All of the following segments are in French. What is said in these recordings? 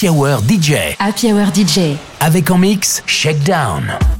Happy Hour DJ. Happy Hour DJ. Avec en mix Shakedown.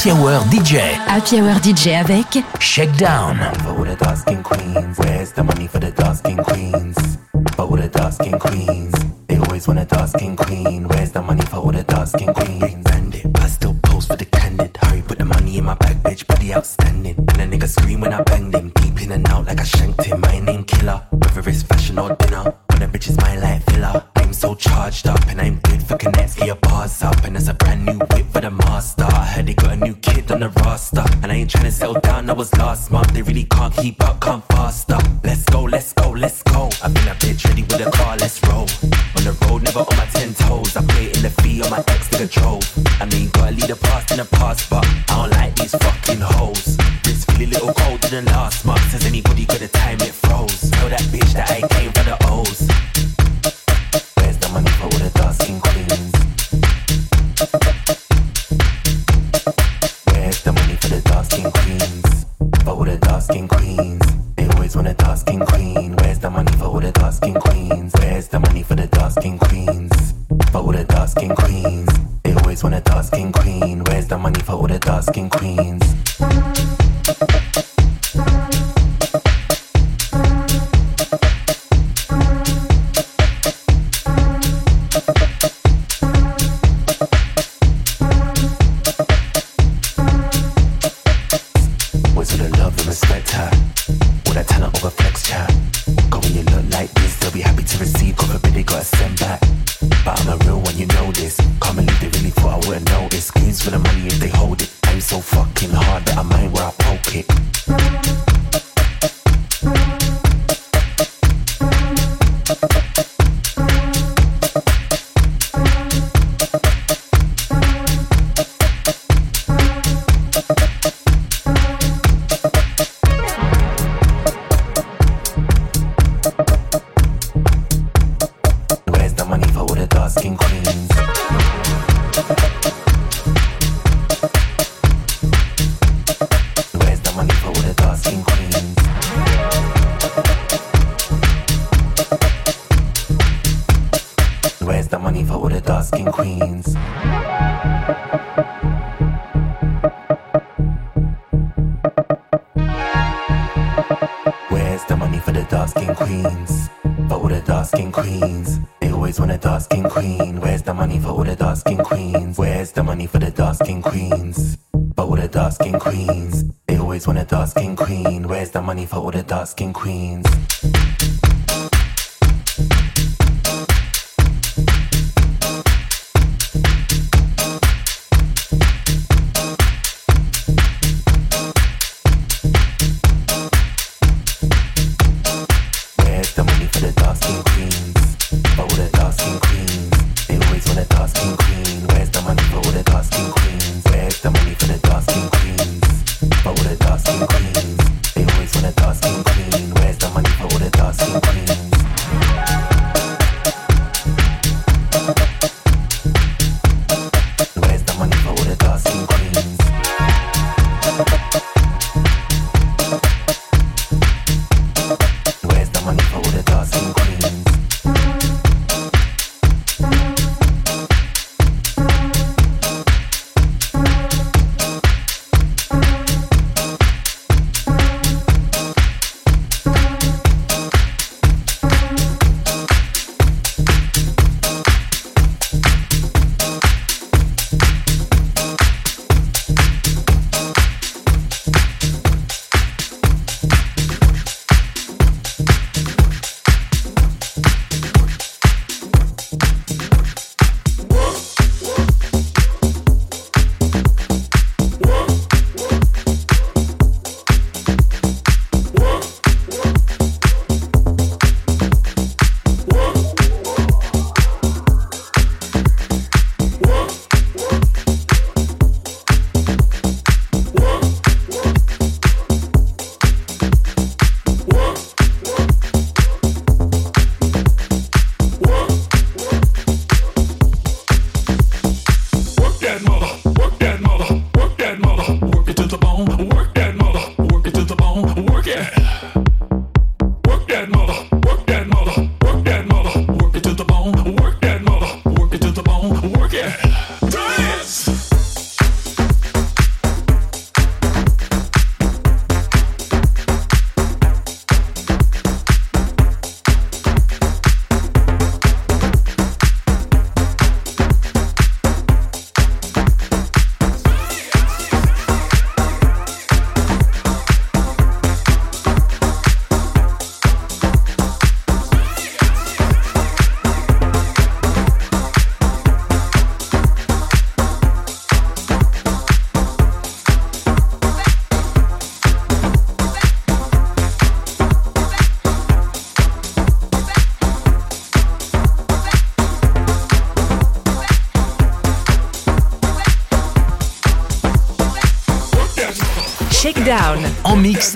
Happy Hour DJ. Avec Shakedown. For dark-skinned queens. Where's the money for the dark-skinned queens? All the dark-skinned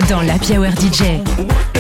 dans la Hour DJ.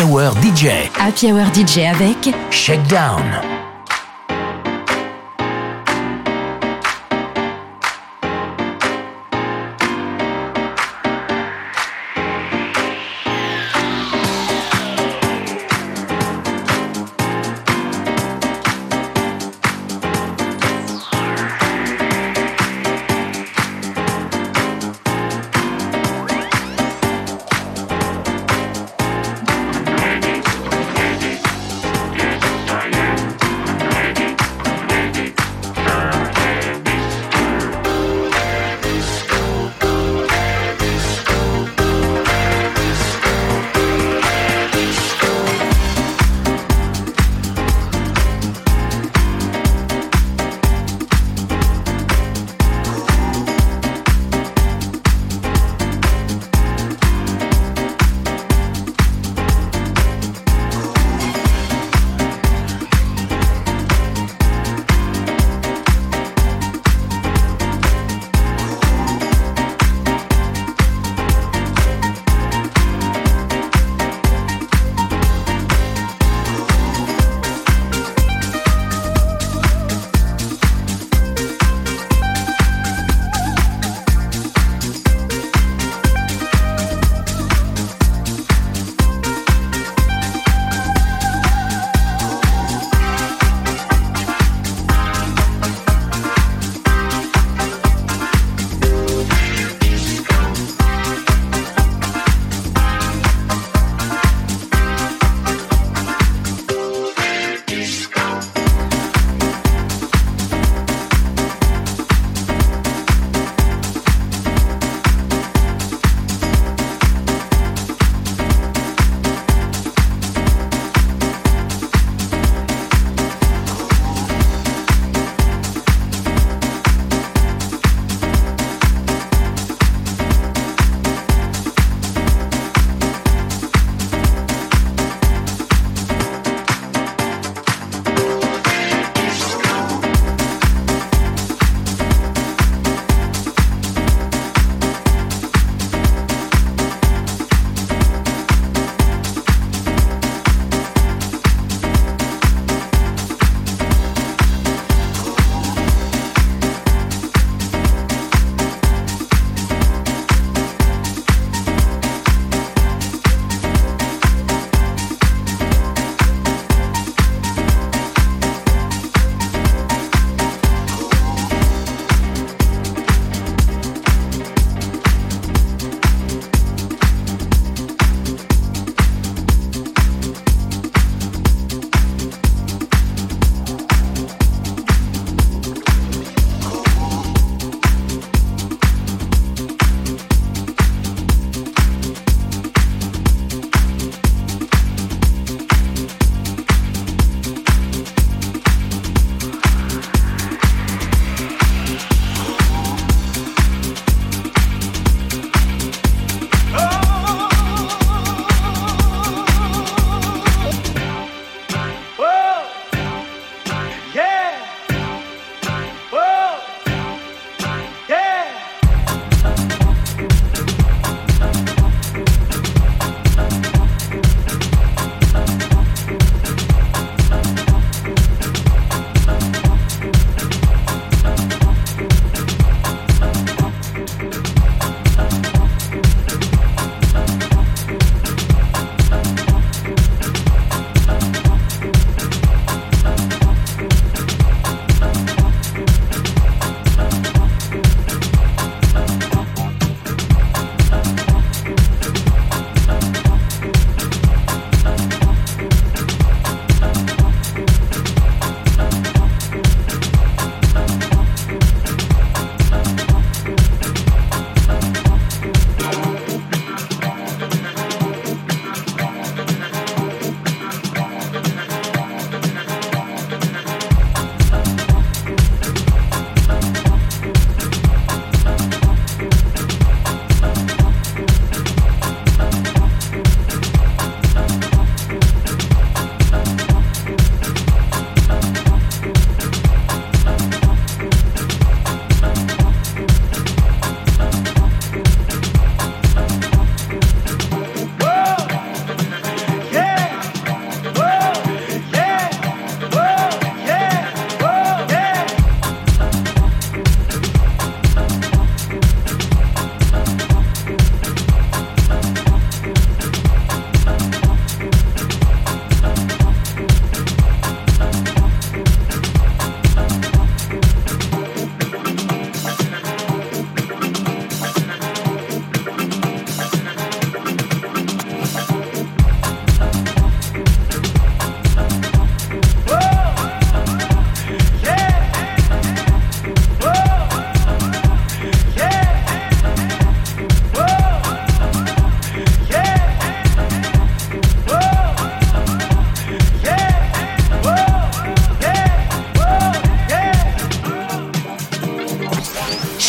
Happy Hour DJ. Happy Hour DJ avec Shakedown.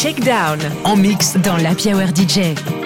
Takedown. En mix dans la Hour DJ.